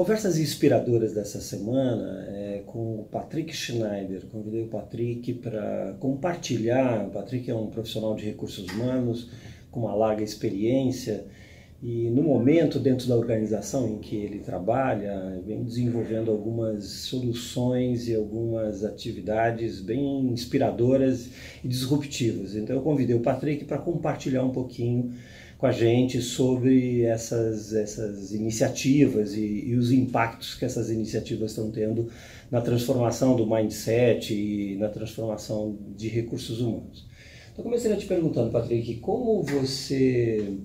Conversas Inspiradoras dessa semana é com o Patrick Schneider. Convidei o Patrick para compartilhar. O Patrick é um profissional de recursos humanos com uma larga experiência e no momento dentro da organização em que ele trabalha, vem desenvolvendo algumas soluções e algumas atividades bem inspiradoras e disruptivas. Então eu convidei o Patrick para compartilhar um pouquinho com a gente sobre essas, essas iniciativas e, e os impactos que essas iniciativas estão tendo na transformação do mindset e na transformação de recursos humanos. Então, começaria te perguntando, Patrick, como você,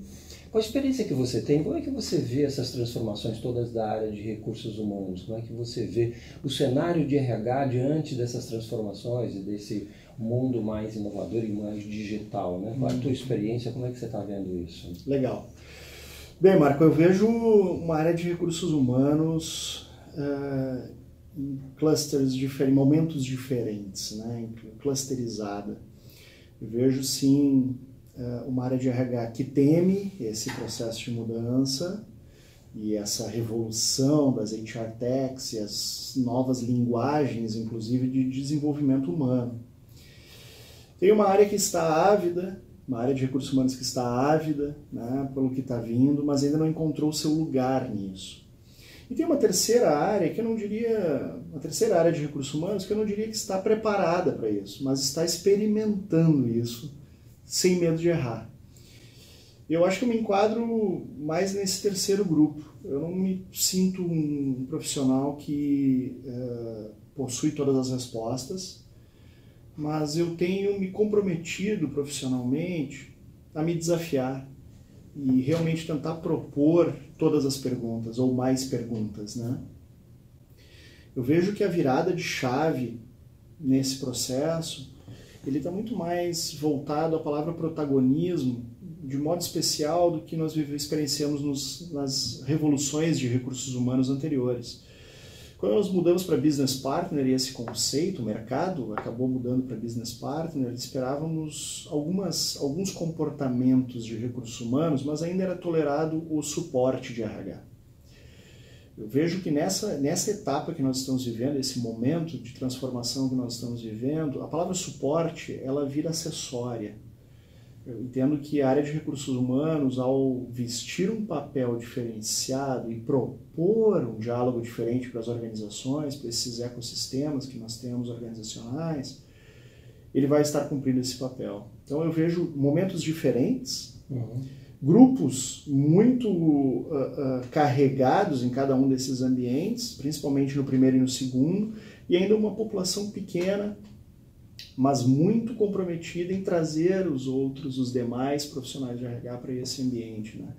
com a experiência que você tem, como é que você vê essas transformações todas da área de recursos humanos? Como é que você vê o cenário de RH diante dessas transformações e desse mundo mais inovador e mais digital, né? Qual é a tua uhum. experiência? Como é que você está vendo isso? Legal. Bem, Marco, eu vejo uma área de recursos humanos uh, em clusters diferentes, momentos diferentes, né? clusterizada. Eu vejo sim uma área de RH que teme esse processo de mudança e essa revolução das HR techs e as novas linguagens, inclusive de desenvolvimento humano. Tem uma área que está ávida, uma área de recursos humanos que está ávida né, pelo que está vindo, mas ainda não encontrou seu lugar nisso. E tem uma terceira área que eu não diria, uma terceira área de recursos humanos que eu não diria que está preparada para isso, mas está experimentando isso sem medo de errar. Eu acho que eu me enquadro mais nesse terceiro grupo. Eu não me sinto um profissional que uh, possui todas as respostas mas eu tenho me comprometido profissionalmente a me desafiar e realmente tentar propor todas as perguntas ou mais perguntas, né? Eu vejo que a virada de chave nesse processo ele está muito mais voltado à palavra protagonismo de modo especial do que nós experienciamos nos, nas revoluções de recursos humanos anteriores. Quando nós mudamos para Business Partner e esse conceito, o mercado acabou mudando para Business Partner, esperávamos algumas, alguns comportamentos de recursos humanos, mas ainda era tolerado o suporte de RH. Eu vejo que nessa, nessa etapa que nós estamos vivendo, esse momento de transformação que nós estamos vivendo, a palavra suporte ela vira acessória. Eu entendo que a área de recursos humanos, ao vestir um papel diferenciado e propor um diálogo diferente para as organizações, para esses ecossistemas que nós temos organizacionais, ele vai estar cumprindo esse papel. Então eu vejo momentos diferentes, uhum. Grupos muito uh, uh, carregados em cada um desses ambientes, principalmente no primeiro e no segundo, e ainda uma população pequena mas muito comprometida em trazer os outros, os demais profissionais de RH para esse ambiente, né?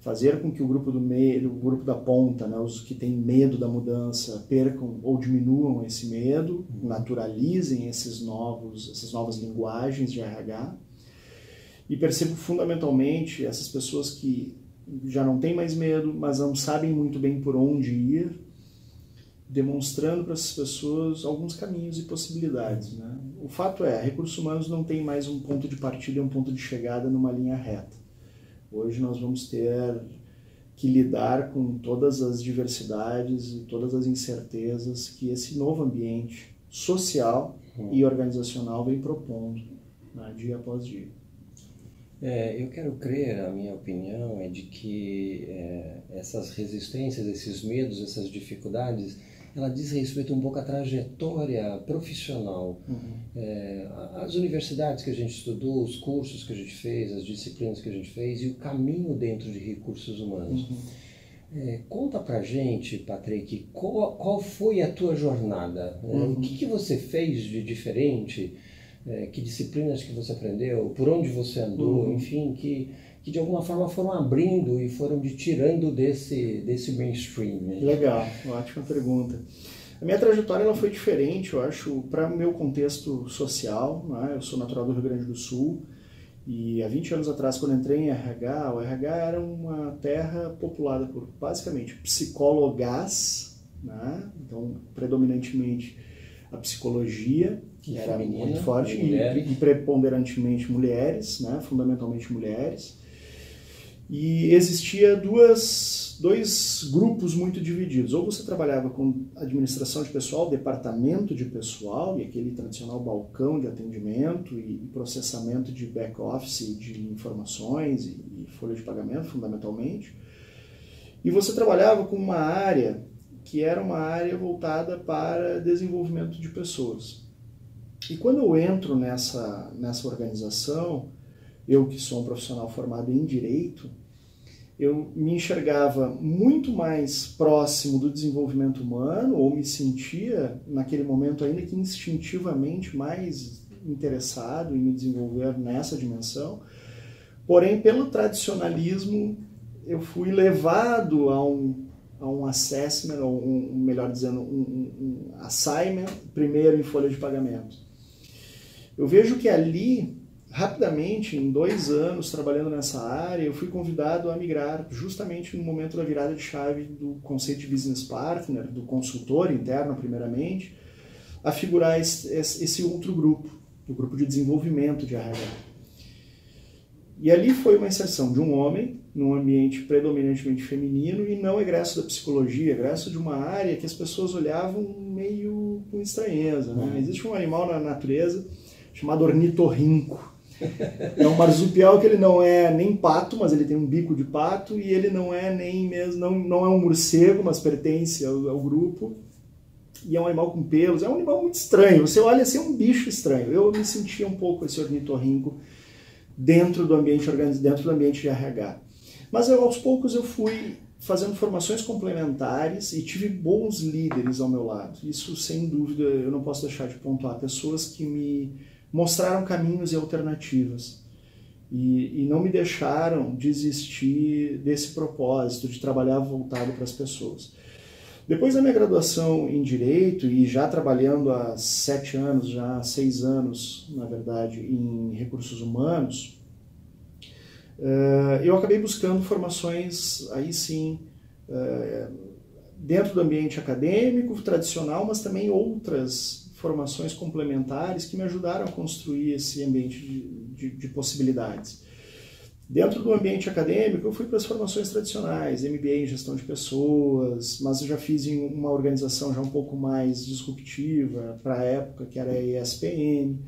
Fazer com que o grupo do meio, o grupo da ponta, né, os que têm medo da mudança, percam ou diminuam esse medo, uhum. naturalizem esses novos, essas novas linguagens de RH. E percebo fundamentalmente essas pessoas que já não têm mais medo, mas não sabem muito bem por onde ir, demonstrando para essas pessoas alguns caminhos e possibilidades. Né? O fato é, recursos humanos não tem mais um ponto de partida e um ponto de chegada numa linha reta. Hoje nós vamos ter que lidar com todas as diversidades e todas as incertezas que esse novo ambiente social uhum. e organizacional vem propondo né, dia após dia. É, eu quero crer, a minha opinião é de que é, essas resistências, esses medos, essas dificuldades, ela diz respeito um pouco à trajetória profissional. Uhum. É, as universidades que a gente estudou, os cursos que a gente fez, as disciplinas que a gente fez e o caminho dentro de recursos humanos. Uhum. É, conta pra gente, Patrick, qual, qual foi a tua jornada? Uhum. O que, que você fez de diferente? É, que disciplinas que você aprendeu? Por onde você andou? Uhum. Enfim, que que de alguma forma foram abrindo e foram de tirando desse, desse mainstream. Né? Legal, ótima pergunta. A minha trajetória ela foi diferente, eu acho, para o meu contexto social. Né? Eu sou natural do Rio Grande do Sul e há 20 anos atrás, quando entrei em RH, o RH era uma terra populada por basicamente psicólogas, né? então predominantemente a psicologia, que era feminina, muito forte, e, e, preponderantemente mulheres, né? fundamentalmente mulheres. E existia duas, dois grupos muito divididos. Ou você trabalhava com administração de pessoal, departamento de pessoal, e aquele tradicional balcão de atendimento e processamento de back-office de informações e, e folha de pagamento, fundamentalmente. E você trabalhava com uma área que era uma área voltada para desenvolvimento de pessoas. E quando eu entro nessa, nessa organização, eu que sou um profissional formado em direito, eu me enxergava muito mais próximo do desenvolvimento humano, ou me sentia, naquele momento, ainda que instintivamente mais interessado em me desenvolver nessa dimensão. Porém, pelo tradicionalismo, eu fui levado a um, a um assessment, ou um, melhor dizendo, um, um assignment, primeiro em folha de pagamento. Eu vejo que ali rapidamente, em dois anos trabalhando nessa área, eu fui convidado a migrar justamente no momento da virada de chave do conceito de business partner, do consultor interno, primeiramente, a figurar esse, esse outro grupo, o grupo de desenvolvimento de RH. E ali foi uma inserção de um homem num ambiente predominantemente feminino e não egresso da psicologia, egresso de uma área que as pessoas olhavam meio com estranheza. Né? Uhum. Existe um animal na natureza chamado ornitorrinco, é um marsupial que ele não é nem pato, mas ele tem um bico de pato, e ele não é nem mesmo, não, não é um morcego, mas pertence ao, ao grupo. E é um animal com pelos, é um animal muito estranho. Você olha assim, é um bicho estranho. Eu me sentia um pouco esse ornitorrinco dentro do ambiente dentro do ambiente de RH. Mas eu, aos poucos eu fui fazendo formações complementares e tive bons líderes ao meu lado. Isso, sem dúvida, eu não posso deixar de pontuar. Pessoas que me mostraram caminhos e alternativas. E, e, não me deixaram desistir desse propósito de trabalhar voltado para as pessoas. Depois da minha graduação em Direito e já trabalhando há sete anos, já há seis anos, na verdade, em recursos humanos, eh, eu acabei buscando formações, aí sim, eh, dentro do ambiente acadêmico tradicional, mas também outras formações complementares que me ajudaram a construir esse ambiente de, de, de possibilidades. Dentro do ambiente acadêmico, eu fui para as formações tradicionais, MBA em gestão de pessoas, mas eu já fiz em uma organização já um pouco mais disruptiva para a época, que era a ESPM.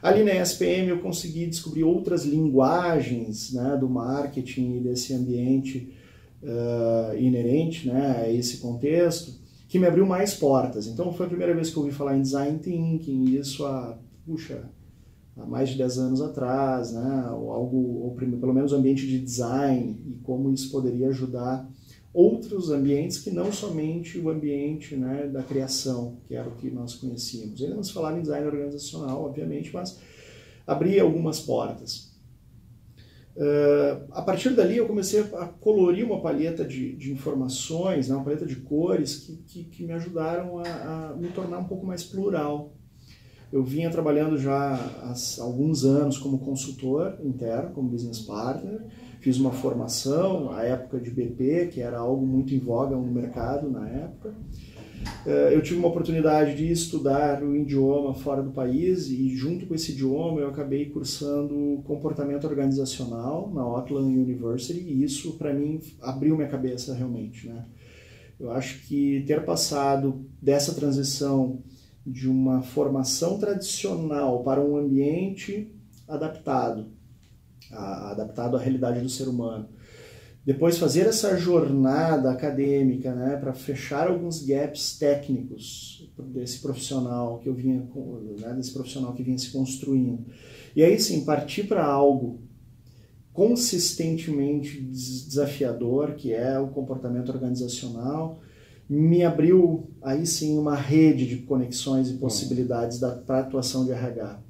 Ali na ESPM eu consegui descobrir outras linguagens né, do marketing e desse ambiente uh, inerente né, a esse contexto que me abriu mais portas. Então foi a primeira vez que eu ouvi falar em design thinking, isso há, puxa, há mais de 10 anos atrás, né? ou algo, ou pelo menos ambiente de design e como isso poderia ajudar outros ambientes que não somente o ambiente né, da criação, que era o que nós conhecíamos. Ele não se falava em design organizacional, obviamente, mas abria algumas portas. Uh, a partir dali eu comecei a colorir uma paleta de, de informações, né, uma paleta de cores que, que, que me ajudaram a, a, me tornar um pouco mais plural. Eu vinha trabalhando já há alguns anos como consultor interno, como business partner, fiz uma formação, a época de BP, que era algo muito em voga no mercado na época. Eh, eu tive uma oportunidade de estudar o idioma fora do país e junto com esse idioma eu acabei cursando comportamento organizacional na Auckland University e isso para mim abriu minha cabeça realmente, né? Eu acho que ter passado dessa transição de uma formação tradicional para um ambiente adaptado, adaptado à realidade do ser humano, depois fazer essa jornada acadêmica, né, para fechar alguns gaps técnicos desse profissional que eu vinha, né, desse profissional que vinha se construindo. E aí sim, partir para algo consistentemente desafiador, que é o comportamento organizacional, me abriu aí sim uma rede de conexões e possibilidades para atuação de RH.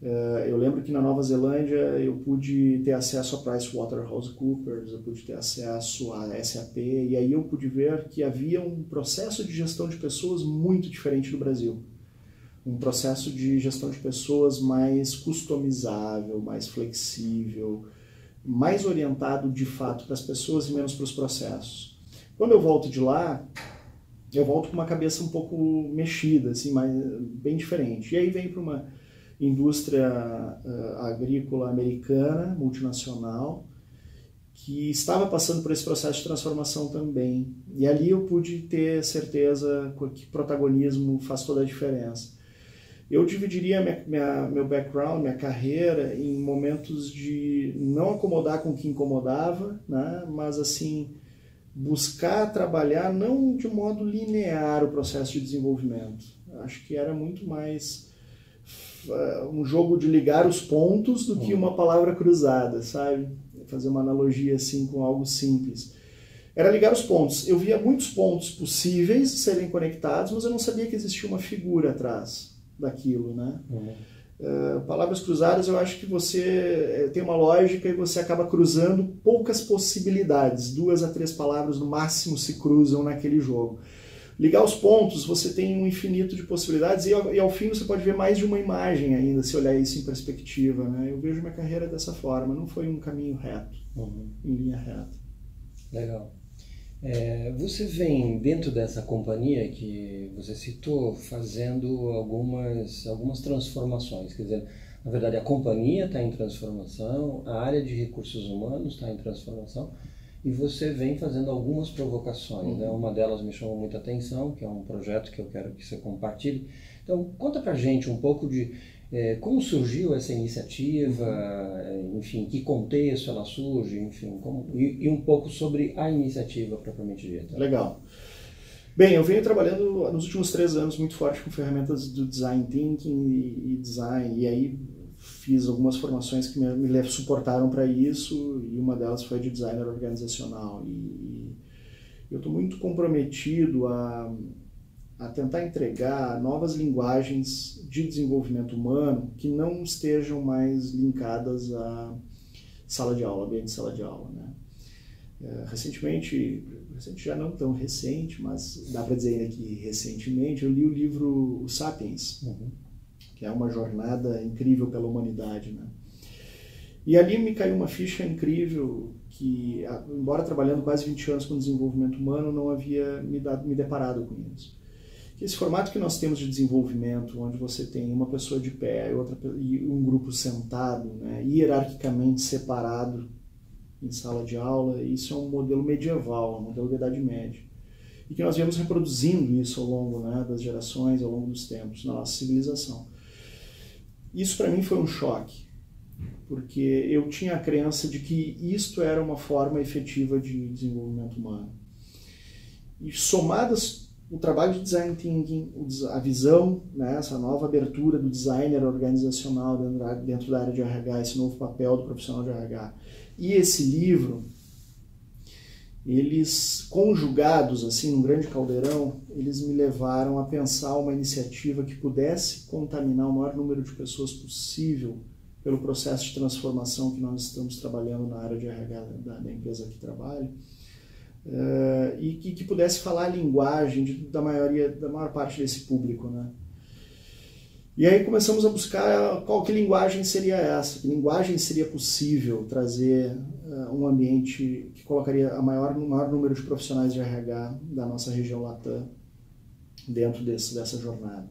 Eh, eu lembro que na Nova Zelândia eu pude ter acesso a PricewaterhouseCoopers, eu pude ter acesso a SAP, e aí eu pude ver que havia um processo de gestão de pessoas muito diferente do Brasil. Um processo de gestão de pessoas mais customizável, mais flexível, mais orientado de fato para as pessoas e menos para os processos. Quando eu volto de lá, eu volto com uma cabeça um pouco mexida, assim, mas bem diferente. E aí vem para uma indústria uh, agrícola americana, multinacional, que estava passando por esse processo de transformação também. E ali eu pude ter certeza que protagonismo faz toda a diferença. Eu dividiria minha, minha, meu background, minha carreira, em momentos de não acomodar com o que incomodava, né? mas assim, buscar trabalhar não de modo linear o processo de desenvolvimento. Acho que era muito mais um jogo de ligar os pontos do que uhum. uma palavra cruzada, sabe? Fazer uma analogia assim com algo simples. Era ligar os pontos. Eu via muitos pontos possíveis serem conectados, mas eu não sabia que existia uma figura atrás daquilo, né? Uhum. Uh, palavras cruzadas, eu acho que você eh, tem uma lógica e você acaba cruzando poucas possibilidades. Duas a três palavras no máximo se cruzam naquele jogo. Ligar os pontos, você tem um infinito de possibilidades e ao, e ao fim você pode ver mais de uma imagem ainda, se olhar isso em perspectiva. Né? Eu vejo minha carreira dessa forma, não foi um caminho reto, uhum. em linha reta. Legal. É, você vem dentro dessa companhia que você citou fazendo algumas, algumas transformações, quer dizer, na verdade a companhia está em transformação, a área de recursos humanos está em transformação e você vem fazendo algumas provocações. Né? Uhum. Né? Uma delas me chamou muita atenção, que é um projeto que eu quero que você compartilhe. Então, conta pra gente um pouco de é, como surgiu essa iniciativa, uhum. enfim, que contexto ela surge, enfim, como, e, e, um pouco sobre a iniciativa propriamente dita. Legal. Bem, eu venho trabalhando nos últimos três anos muito forte com ferramentas do design thinking e, e design, e aí fiz algumas formações que me, me suportaram para isso, e uma delas foi de designer organizacional. E, e eu estou muito comprometido a a tentar entregar novas linguagens de desenvolvimento humano que não estejam mais linkadas à sala de aula, ambiente de sala de aula. Né? É, recentemente, recente já não tão recente, mas dá para dizer aqui recentemente, eu li o livro Sapiens, uhum. Que é uma jornada incrível pela humanidade. Né? E ali me caiu uma ficha incrível que, embora trabalhando quase 20 anos com desenvolvimento humano, não havia me, dado, me deparado com isso que esse formato que nós temos de desenvolvimento, onde você tem uma pessoa de pé e, outra, e um grupo sentado, né, hierarquicamente separado em sala de aula, isso é um modelo medieval, um modelo da Idade Média. E que nós viemos reproduzindo isso ao longo né, das gerações, ao longo dos tempos, na nossa civilização. Isso para mim foi um choque, porque eu tinha a crença de que isto era uma forma efetiva de desenvolvimento humano. E somadas o trabalho de design thinking, a visão, né, essa nova abertura do designer organizacional dentro da área de RH, esse novo papel do profissional de RH, e esse livro, eles conjugados assim num grande caldeirão, eles me levaram a pensar uma iniciativa que pudesse contaminar o maior número de pessoas possível pelo processo de transformação que nós estamos trabalhando na área de RH da, da empresa que trabalho uh, e que, que, pudesse falar a linguagem de, da maioria, da maior parte desse público, né? E aí começamos a buscar qual que linguagem seria essa, que linguagem seria possível trazer uh, um ambiente que colocaria a maior, o maior número de profissionais de RH da nossa região Latam dentro desse, dessa jornada.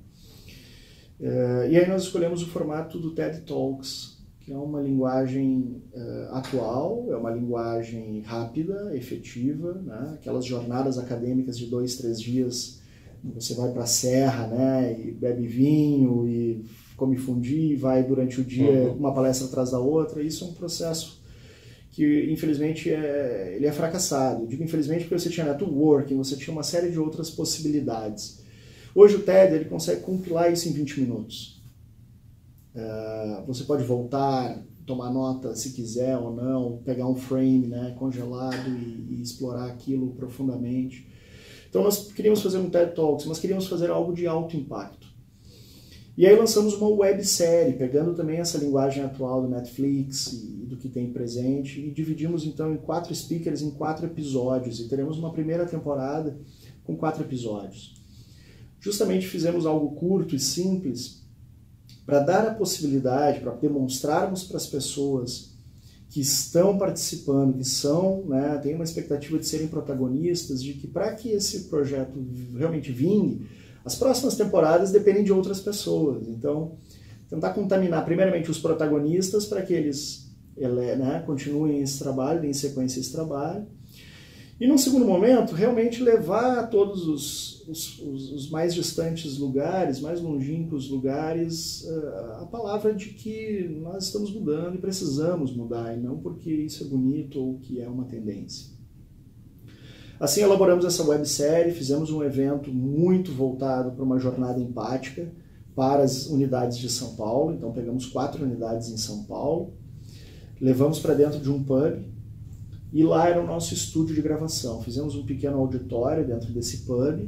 Uh, e aí nós escolhemos o formato do TED Talks, que é uma linguagem uh, atual, é uma linguagem rápida, efetiva, né? aquelas jornadas acadêmicas de dois, três dias, você vai para a serra, né, e bebe vinho e come fundi, e vai durante o dia uhum. uma palestra atrás da outra, isso é um processo que infelizmente é, ele é fracassado. Eu digo infelizmente porque você tinha networking, você tinha uma série de outras possibilidades. Hoje o TED ele consegue compilar isso em 20 minutos. Uh, você pode voltar, tomar nota se quiser ou não, pegar um frame né, congelado e, e, explorar aquilo profundamente. Então nós queríamos fazer um TED Talks, mas queríamos fazer algo de alto impacto. E aí lançamos uma websérie, pegando também essa linguagem atual do Netflix e do que tem presente, e dividimos então em quatro speakers, em quatro episódios, e teremos uma primeira temporada com quatro episódios. Justamente fizemos algo curto e simples para dar a possibilidade, para demonstrarmos para as pessoas que estão participando, que são, né, têm uma expectativa de serem protagonistas, de que para que esse projeto realmente vingue, as próximas temporadas dependem de outras pessoas. Então, tentar contaminar primeiramente os protagonistas para que eles ele, né, continuem esse trabalho, em sequência esse trabalho. E num segundo momento, realmente levar a todos os, os, os, mais distantes lugares, mais longínquos lugares, uh, a palavra de que nós estamos mudando e precisamos mudar, e não porque isso é bonito ou que é uma tendência. Assim, elaboramos essa websérie, fizemos um evento muito voltado para uma jornada empática para as unidades de São Paulo. Então, pegamos quatro unidades em São Paulo, levamos para dentro de um pub e lá era o nosso estúdio de gravação. Fizemos um pequeno auditório dentro desse pub,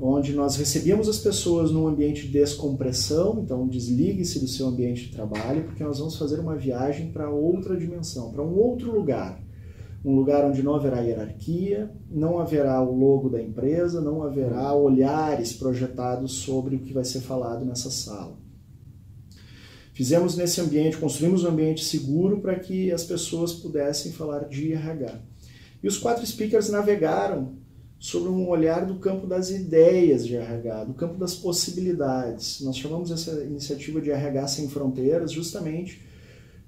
onde nós recebíamos as pessoas num ambiente de descompressão, então desligue-se do seu ambiente de trabalho, porque nós vamos fazer uma viagem para outra dimensão, para um outro lugar. Um lugar onde não haverá hierarquia, não haverá o logo da empresa, não haverá olhares projetados sobre o que vai ser falado nessa sala. Fizemos nesse ambiente, construímos um ambiente seguro para que as pessoas pudessem falar de RH. E os quatro speakers navegaram sobre um olhar do campo das ideias de RH, do campo das possibilidades. Nós chamamos essa iniciativa de RH sem fronteiras justamente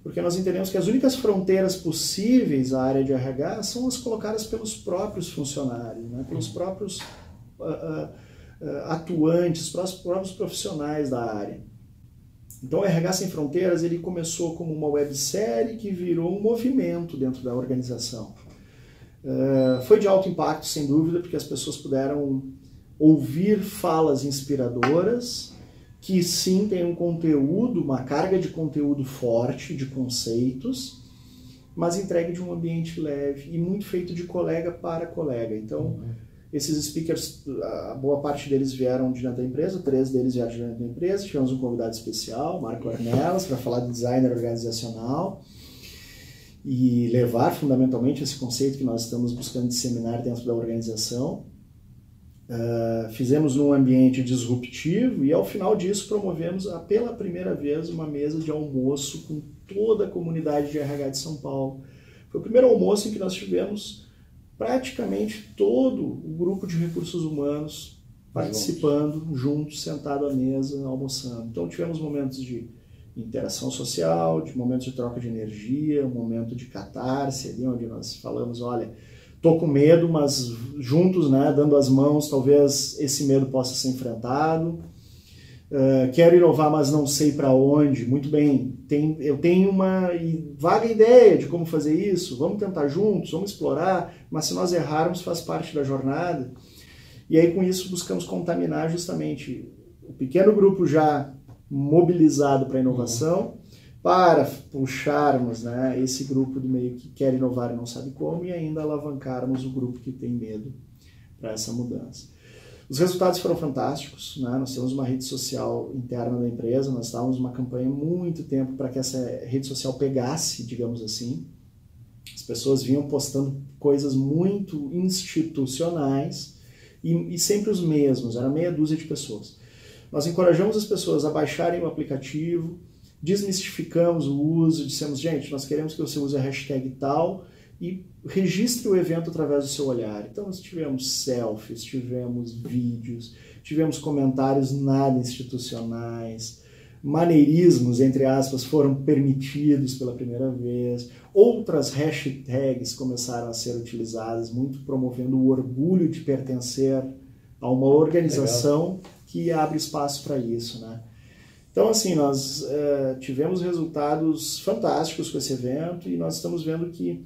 porque nós entendemos que as únicas fronteiras possíveis à área de RH são as colocadas pelos próprios funcionários, né? pelos próprios uh, uh, uh, atuantes, pelos próprios profissionais da área. Então, o RH Sem Fronteiras ele começou como uma websérie que virou um movimento dentro da organização. Uh, foi de alto impacto, sem dúvida, porque as pessoas puderam ouvir falas inspiradoras, que sim tem um conteúdo, uma carga de conteúdo forte, de conceitos, mas entregue de um ambiente leve e muito feito de colega para colega. Então, uhum esses speakers, a boa parte deles vieram de dentro da empresa, três deles vieram de dentro da empresa. Tivemos um convidado especial, Marco Arnelas, para falar de designer organizacional e levar fundamentalmente esse conceito que nós estamos buscando disseminar dentro da organização. Uh, fizemos um ambiente disruptivo e ao final disso promovemos a, pela primeira vez uma mesa de almoço com toda a comunidade de RH de São Paulo. Foi o primeiro almoço em que nós tivemos praticamente todo o grupo de recursos humanos participando, juntos, sentado à mesa, almoçando. Então tivemos momentos de interação social, de momentos de troca de energia, um momento de catarse ali onde nós falamos, olha, tô com medo, mas juntos, né, dando as mãos, talvez esse medo possa ser enfrentado. Uh, quero inovar, mas não sei para onde. Muito bem, tem, eu tenho uma vaga ideia de como fazer isso. Vamos tentar juntos, vamos explorar. Mas se nós errarmos, faz parte da jornada. E aí, com isso, buscamos contaminar justamente o pequeno grupo já mobilizado para a inovação, uhum. para puxarmos né, esse grupo do meio que quer inovar e não sabe como, e ainda alavancarmos o grupo que tem medo para essa mudança. Os resultados foram fantásticos, né? nós temos uma rede social interna da empresa, nós estávamos numa campanha muito tempo para que essa rede social pegasse, digamos assim. As pessoas vinham postando coisas muito institucionais e, e sempre os mesmos, era meia dúzia de pessoas. Nós encorajamos as pessoas a baixarem o aplicativo, desmistificamos o uso, dissemos, gente, nós queremos que você use a hashtag tal e registre o evento através do seu olhar. Então, nós tivemos selfies, tivemos vídeos, tivemos comentários nada institucionais, maneirismos, entre aspas, foram permitidos pela primeira vez, outras hashtags começaram a ser utilizadas, muito promovendo o orgulho de pertencer a uma organização Legal. Que abre espaço para isso, né? Então, assim, nós uh, tivemos resultados fantásticos com esse evento e nós estamos vendo que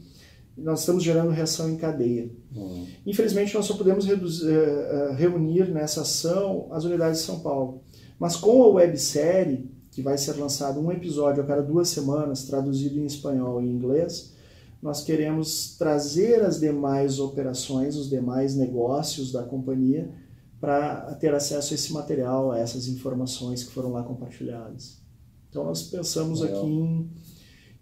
nós estamos gerando reação em cadeia. Uhum. Infelizmente, nós só podemos reduzir, uh, reunir nessa ação as unidades de São Paulo. Mas com a websérie, que vai ser lançado um episódio a cada duas semanas, traduzido em espanhol e inglês, nós queremos trazer as demais operações, os demais negócios da companhia para ter acesso a esse material, a essas informações que foram lá compartilhadas. Então nós pensamos Legal. aqui em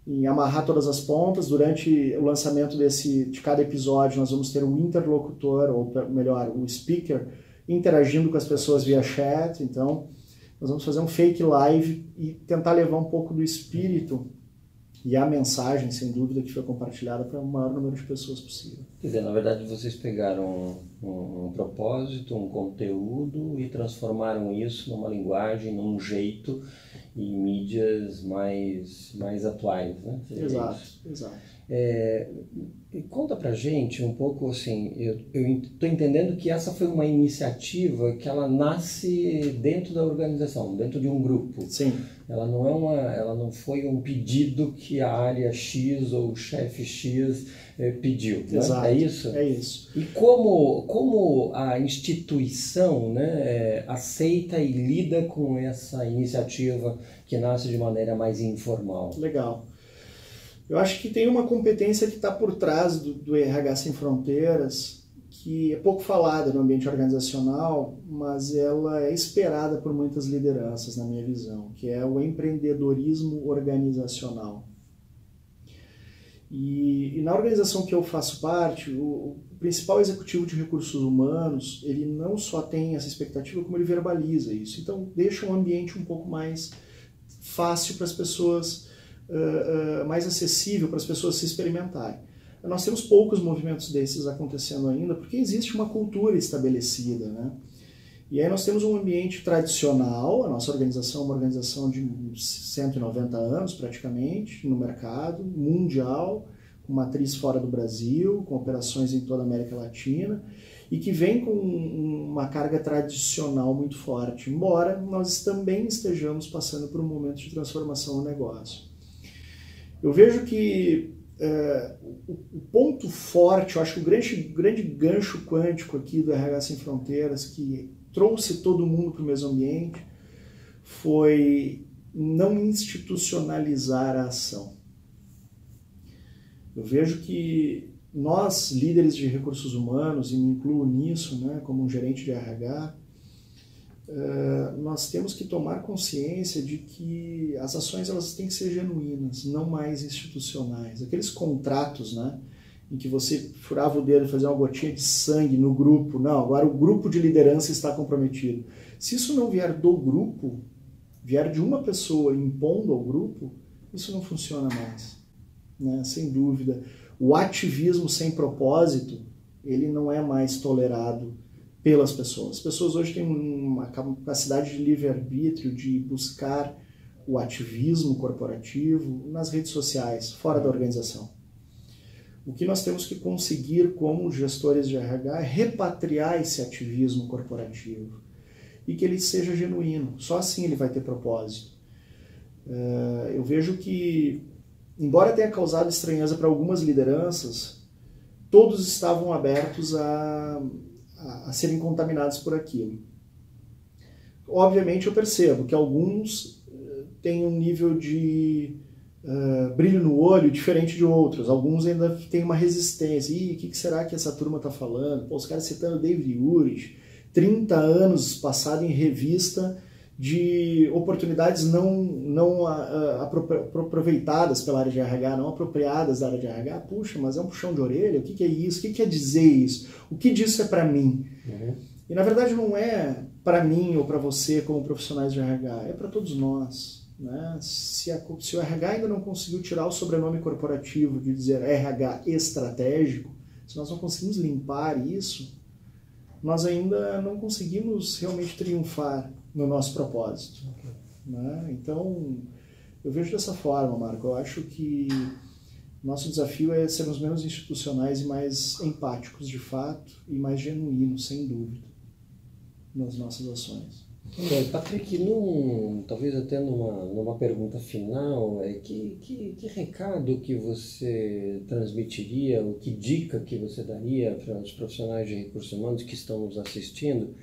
em amarrar todas as pontas. Durante o lançamento desse, de cada episódio, nós vamos ter um interlocutor, ou melhor, um speaker, interagindo com as pessoas via chat. Então, nós vamos fazer um fake live e tentar levar um pouco do espírito e a mensagem, sem dúvida, que foi compartilhada para o maior número de pessoas possível. Quer dizer, na verdade, vocês pegaram um, um, propósito, um conteúdo e transformaram isso numa linguagem, num jeito e mídias mais, mais atuais, né? exato, exato. É, conta pra gente um pouco assim, eu estou entendendo que essa foi uma iniciativa que ela nasce dentro da organização, dentro de um grupo. Sim. Ela não é uma, ela não foi um pedido que a área X ou o chefe X eh, pediu. Né? Exato. É isso? É isso. E como, como a instituição né, é, aceita e lida com essa iniciativa que nasce de maneira mais informal? Legal. Eu acho que tem uma competência que está por trás do, do RH Sem Fronteiras, que é pouco falada no ambiente organizacional, mas ela é esperada por muitas lideranças, na minha visão, que é o empreendedorismo organizacional. E, e na organização que eu faço parte, o, o, principal executivo de recursos humanos, ele não só tem essa expectativa, como ele verbaliza isso. Então, deixa um ambiente um pouco mais fácil para as pessoas, uh, uh, mais acessível para as pessoas se experimentarem. Nós temos poucos movimentos desses acontecendo ainda, porque existe uma cultura estabelecida, né? E aí nós temos um ambiente tradicional, a nossa organização é uma organização de 190 anos praticamente no mercado, mundial, com matriz fora do Brasil, com operações em toda a América Latina, e que vem com uma carga tradicional muito forte, embora nós também estejamos passando por um momento de transformação no negócio. Eu vejo que é, o, o, ponto forte, eu acho que o grande, grande gancho quântico aqui do RH Sem Fronteiras, que trouxe todo mundo para o mesmo ambiente, foi não institucionalizar a ação. Eu vejo que nós, líderes de recursos humanos, e me incluo nisso, né, como um gerente de RH, uh, nós temos que tomar consciência de que as ações elas têm que ser genuínas, não mais institucionais. Aqueles contratos, né, em que você furava o dedo e fazia uma gotinha de sangue no grupo. Não, agora o grupo de liderança está comprometido. Se isso não vier do grupo, vier de uma pessoa impondo ao grupo, isso não funciona mais. Né? Sem dúvida. O ativismo sem propósito, ele não é mais tolerado pelas pessoas. As pessoas hoje têm uma capacidade de livre-arbítrio de buscar o ativismo corporativo nas redes sociais, fora da organização. O que nós temos que conseguir como gestores de RH é repatriar esse ativismo corporativo e que ele seja genuíno. Só assim ele vai ter propósito. Eh, eu vejo que, embora tenha causado estranheza para algumas lideranças, todos estavam abertos a, a, a serem contaminados por aquilo. Obviamente eu percebo que alguns eh, têm um nível de uh, brilho no olho diferente de outros. Alguns ainda têm uma resistência. Ih, o que, que será que essa turma está falando? Pô, os caras citando David Urich, 30 anos passado em revista de oportunidades não, não aproveitadas pela área de RH, não apropriadas da área de RH. Puxa, mas é um puxão de orelha? O que, que é isso? O que, que quer dizer isso? O que disso é para mim? Uhum. E na verdade não é para mim ou para você como profissionais de RH, é para todos nós. Né? Se, a, se o RH ainda não conseguiu tirar o sobrenome corporativo de dizer RH estratégico, se nós não conseguimos limpar isso, nós ainda não conseguimos realmente triunfar no nosso propósito. Né? Então, eu vejo dessa forma, Marco. Eu acho que nosso desafio é sermos menos institucionais e mais empáticos de fato e mais genuínos, sem dúvida, nas nossas ações. Bem, Patrick, num, talvez até numa, numa pergunta final, é que, que, que recado que você transmitiria, ou que dica que você daria para os profissionais de recursos humanos que estão nos assistindo?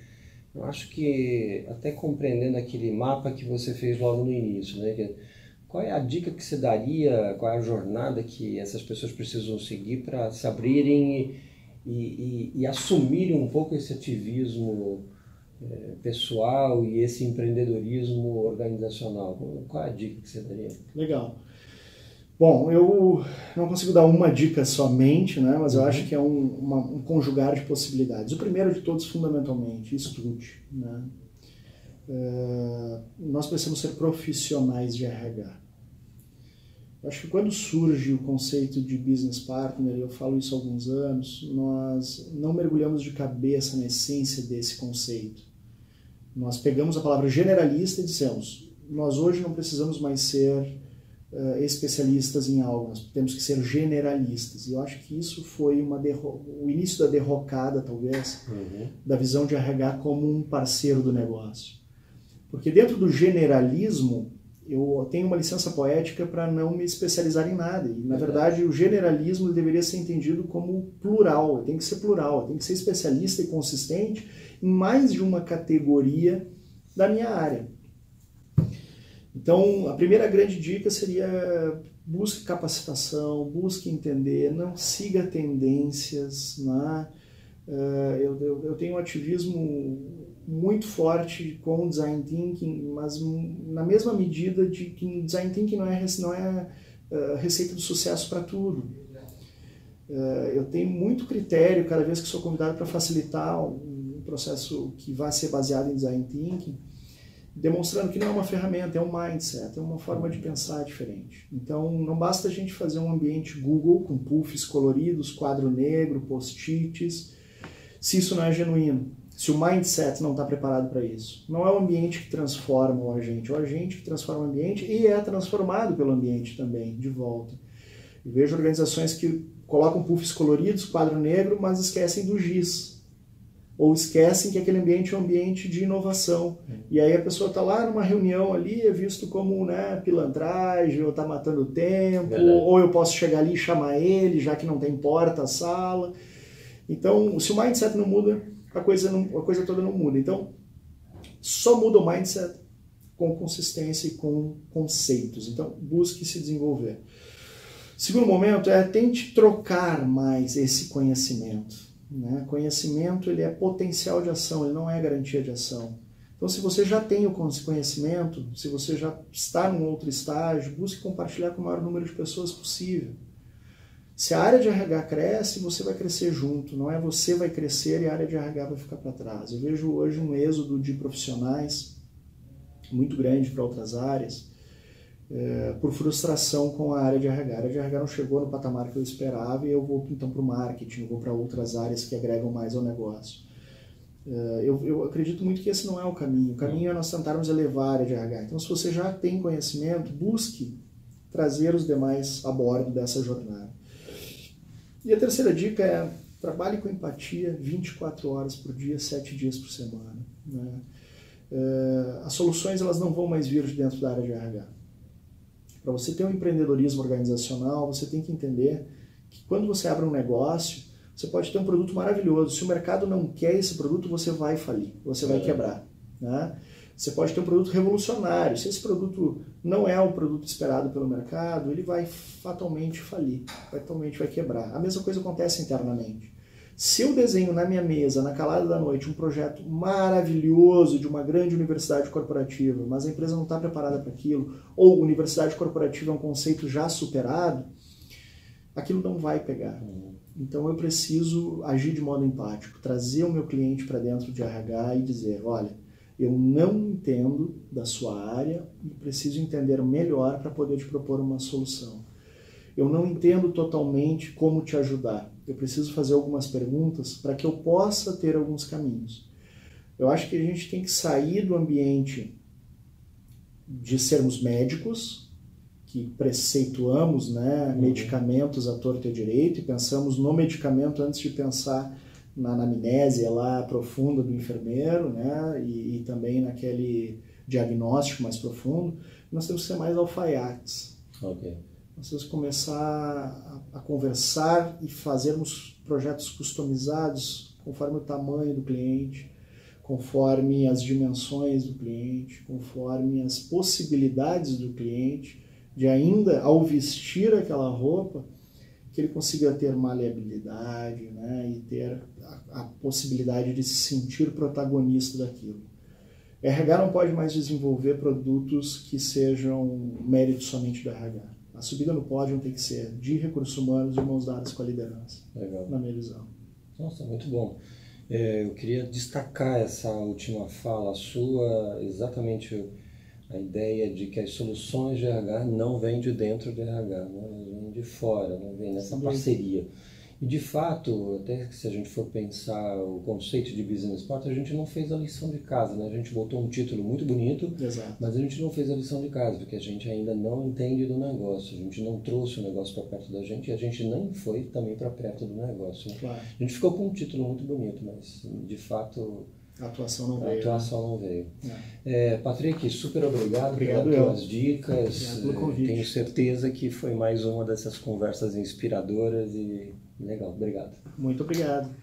Eu acho que até compreendendo aquele mapa que você fez logo no início, né? Qual é a dica que você daria, qual é a jornada que essas pessoas precisam seguir para se abrirem e, e, e, assumirem um pouco esse ativismo é, pessoal e esse empreendedorismo organizacional? Qual é a dica que você daria? Legal. Bom, eu não consigo dar uma dica somente, né, mas eu uhum. acho que é um, uma, um conjugar de possibilidades. O primeiro de todos, fundamentalmente, estude. Né? É, nós precisamos ser profissionais de RH. Eu acho que quando surge o conceito de business partner, eu falo isso há alguns anos, nós não mergulhamos de cabeça na essência desse conceito. Nós pegamos a palavra generalista e dissemos: nós hoje não precisamos mais ser uh, especialistas em algo, nós temos que ser generalistas. E eu acho que isso foi uma o início da derrocada, talvez, uhum. da visão de RH como um parceiro do negócio. Porque dentro do generalismo, eu tenho uma licença poética para não me especializar em nada. E, na verdade, o generalismo deveria ser entendido como plural, tem que ser plural, tem que ser especialista e consistente em mais de uma categoria da minha área. Então, a primeira grande dica seria busque capacitação, busque entender, não siga tendências. Né? Uh, eu, eu, eu, tenho um ativismo muito forte com o design thinking, mas na mesma medida de que design thinking não é, não é uh, receita do sucesso para tudo. Uh, eu tenho muito critério cada vez que sou convidado para facilitar um processo que vai ser baseado em design thinking demonstrando que não é uma ferramenta, é um mindset, é uma forma de pensar diferente. Então, não basta a gente fazer um ambiente Google com puffs coloridos, quadro negro, post-its, se isso não é genuíno, se o mindset não está preparado para isso. Não é o ambiente que transforma o agente, é o agente que transforma o ambiente e é transformado pelo ambiente também, de volta. Eu vejo organizações que colocam puffs coloridos, quadro negro, mas esquecem do giz, ou esquecem que aquele ambiente é um ambiente de inovação. E aí a pessoa está lá numa reunião ali, é visto como né, pilantragem, ou está matando tempo, Verdade. ou eu posso chegar ali e chamar ele, já que não tem porta sala. Então, se o mindset não muda, a coisa, não, a coisa toda não muda. Então, só muda o mindset com consistência e com conceitos. Então, busque se desenvolver. Segundo momento é tente trocar mais esse conhecimento. Né? Conhecimento ele é potencial de ação, ele não é garantia de ação. Então, se você já tem o conhecimento, se você já está num outro estágio, busque compartilhar com o maior número de pessoas possível. Se a área de RH cresce, você vai crescer junto, não é você vai crescer e a área de RH vai ficar para trás. Eu vejo hoje um êxodo de profissionais muito grande para outras áreas, é, por frustração com a área de RH. A área de RH não chegou no patamar que eu esperava e eu vou então para o marketing, vou para outras áreas que agregam mais ao negócio. É, eu, eu, acredito muito que esse não é o caminho. O caminho é nós tentarmos elevar a área de RH. Então, se você já tem conhecimento, busque trazer os demais a bordo dessa jornada. E a terceira dica é trabalhe com empatia 24 horas por dia, 7 dias por semana. Né? É, as soluções elas não vão mais vir de dentro da área de RH para você ter um empreendedorismo organizacional, você tem que entender que quando você abre um negócio, você pode ter um produto maravilhoso. Se o mercado não quer esse produto, você vai falir, você vai é. quebrar. Né? Você pode ter um produto revolucionário. Se esse produto não é o produto esperado pelo mercado, ele vai fatalmente falir, fatalmente vai quebrar. A mesma coisa acontece internamente. Se eu desenho na minha mesa, na calada da noite, um projeto maravilhoso de uma grande universidade corporativa, mas a empresa não está preparada para aquilo, ou universidade corporativa é um conceito já superado, aquilo não vai pegar. Então eu preciso agir de modo empático, trazer o meu cliente para dentro de RH e dizer: olha, eu não entendo da sua área e preciso entender melhor para poder te propor uma solução. Eu não entendo totalmente como te ajudar eu preciso fazer algumas perguntas para que eu possa ter alguns caminhos. Eu acho que a gente tem que sair do ambiente de sermos médicos, que preceituamos né, uhum. medicamentos à torta e à direito e pensamos no medicamento antes de pensar na anamnésia lá profunda do enfermeiro né, e, e também naquele diagnóstico mais profundo. Nós temos que ser mais alfaiates. Okay nós que começar a, a, conversar e fazermos projetos customizados conforme o tamanho do cliente, conforme as dimensões do cliente, conforme as possibilidades do cliente, de ainda ao vestir aquela roupa que ele consiga ter maleabilidade né, e ter a, a possibilidade de se sentir protagonista daquilo. RH não pode mais desenvolver produtos que sejam mérito somente do RH a subida no pódio tem que ser de recursos humanos de mãos dadas com a liderança. Legal. Na minha visão. Nossa, muito bom. É, eu queria destacar essa última fala sua, exatamente a ideia de que as soluções de RH não vêm de dentro de RH, né? vêm de fora, não vêm nessa Sim. parceria. E de fato, até se a gente for pensar o conceito de business partner, a gente não fez a lição de casa, né? A gente botou um título muito bonito, Exato. mas a gente não fez a lição de casa, porque a gente ainda não entende do negócio, a gente não trouxe o negócio para perto da gente e a gente nem foi também para perto do negócio. né? Claro. A gente ficou com um título muito bonito, mas de fato A atuação não a veio. atuação não veio. É. É, Patrick, super obrigado, Obrigado pelas eu. dicas. Obrigado pelo convite. Tenho certeza que foi mais uma dessas conversas inspiradoras e legal. Obrigado. Muito obrigado.